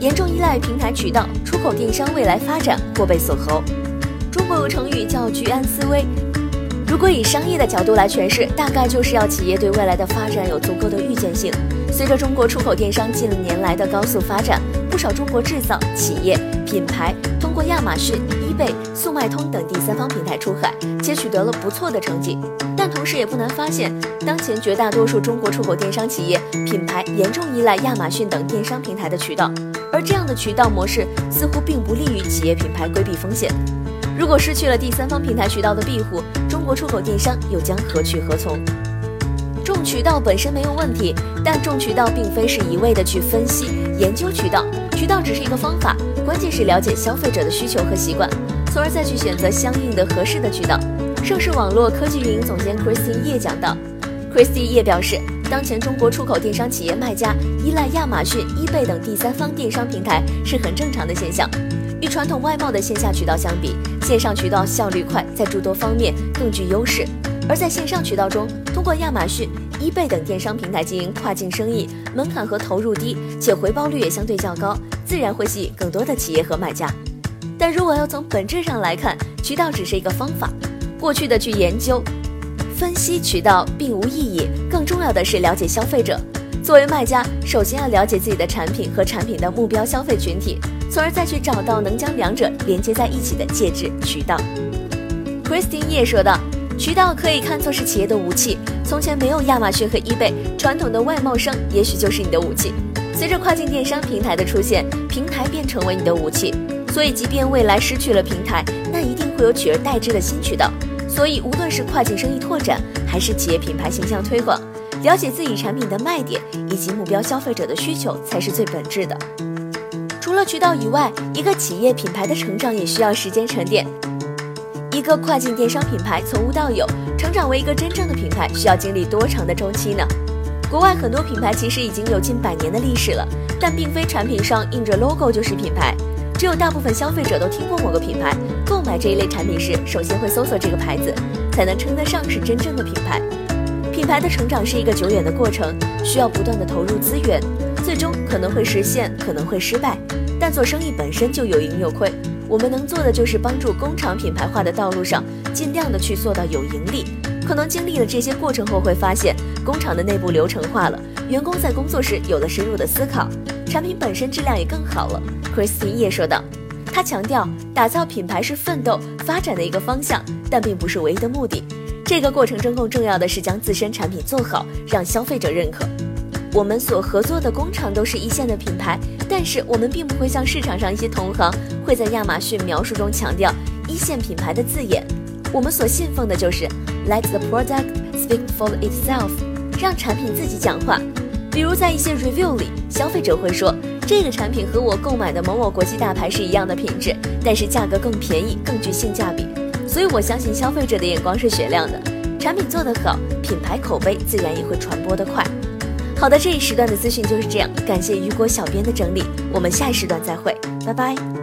严重依赖平台渠道，出口电商未来发展或被锁喉。中国有成语叫居安思危。如果以商业的角度来诠释，大概就是要企业对未来的发展有足够的预见性。随着中国出口电商近年来的高速发展，不少中国制造企业品牌通过亚马逊、易贝、速卖通等第三方平台出海，且取得了不错的成绩。但同时也不难发现，当前绝大多数中国出口电商企业品牌严重依赖亚马逊等电商平台的渠道，而这样的渠道模式似乎并不利于企业品牌规避风险。如果失去了第三方平台渠道的庇护，中国出口电商又将何去何从？重渠道本身没有问题，但重渠道并非是一味的去分析研究渠道，渠道只是一个方法，关键是了解消费者的需求和习惯，从而再去选择相应的合适的渠道。盛世网络科技运营总监 Christine 叶讲到，Christine 叶表示，当前中国出口电商企业卖家依赖亚马逊、易贝等第三方电商平台是很正常的现象。与传统外贸的线下渠道相比，线上渠道效率快，在诸多方面更具优势。而在线上渠道中，通过亚马逊、易贝等电商平台经营跨境生意，门槛和投入低，且回报率也相对较高，自然会吸引更多的企业和买家。但如果要从本质上来看，渠道只是一个方法，过去的去研究、分析渠道并无意义，更重要的是了解消费者。作为卖家，首先要了解自己的产品和产品的目标消费群体。从而再去找到能将两者连接在一起的介质渠道。Christine 也说道：“渠道可以看作是企业的武器。从前没有亚马逊和 eBay，传统的外贸商也许就是你的武器。随着跨境电商平台的出现，平台便成为你的武器。所以，即便未来失去了平台，那一定会有取而代之的新渠道。所以，无论是跨境生意拓展，还是企业品牌形象推广，了解自己产品的卖点以及目标消费者的需求，才是最本质的。”除了渠道以外，一个企业品牌的成长也需要时间沉淀。一个跨境电商品牌从无到有成长为一个真正的品牌，需要经历多长的周期呢？国外很多品牌其实已经有近百年的历史了，但并非产品上印着 logo 就是品牌。只有大部分消费者都听过某个品牌，购买这一类产品时，首先会搜索这个牌子，才能称得上是真正的品牌。品牌的成长是一个久远的过程，需要不断的投入资源，最终可能会实现，可能会失败。但做生意本身就有盈有亏，我们能做的就是帮助工厂品牌化的道路上，尽量的去做到有盈利。可能经历了这些过程后，会发现工厂的内部流程化了，员工在工作时有了深入的思考，产品本身质量也更好了。Christine 也说道，他强调，打造品牌是奋斗发展的一个方向，但并不是唯一的目的。这个过程中更重要的是将自身产品做好，让消费者认可。我们所合作的工厂都是一线的品牌，但是我们并不会像市场上一些同行会在亚马逊描述中强调一线品牌的字眼。我们所信奉的就是 Let the product speak for itself，让产品自己讲话。比如在一些 review 里，消费者会说这个产品和我购买的某某国际大牌是一样的品质，但是价格更便宜，更具性价比。所以我相信消费者的眼光是雪亮的，产品做得好，品牌口碑自然也会传播得快。好的，这一时段的资讯就是这样，感谢雨果小编的整理，我们下一时段再会，拜拜。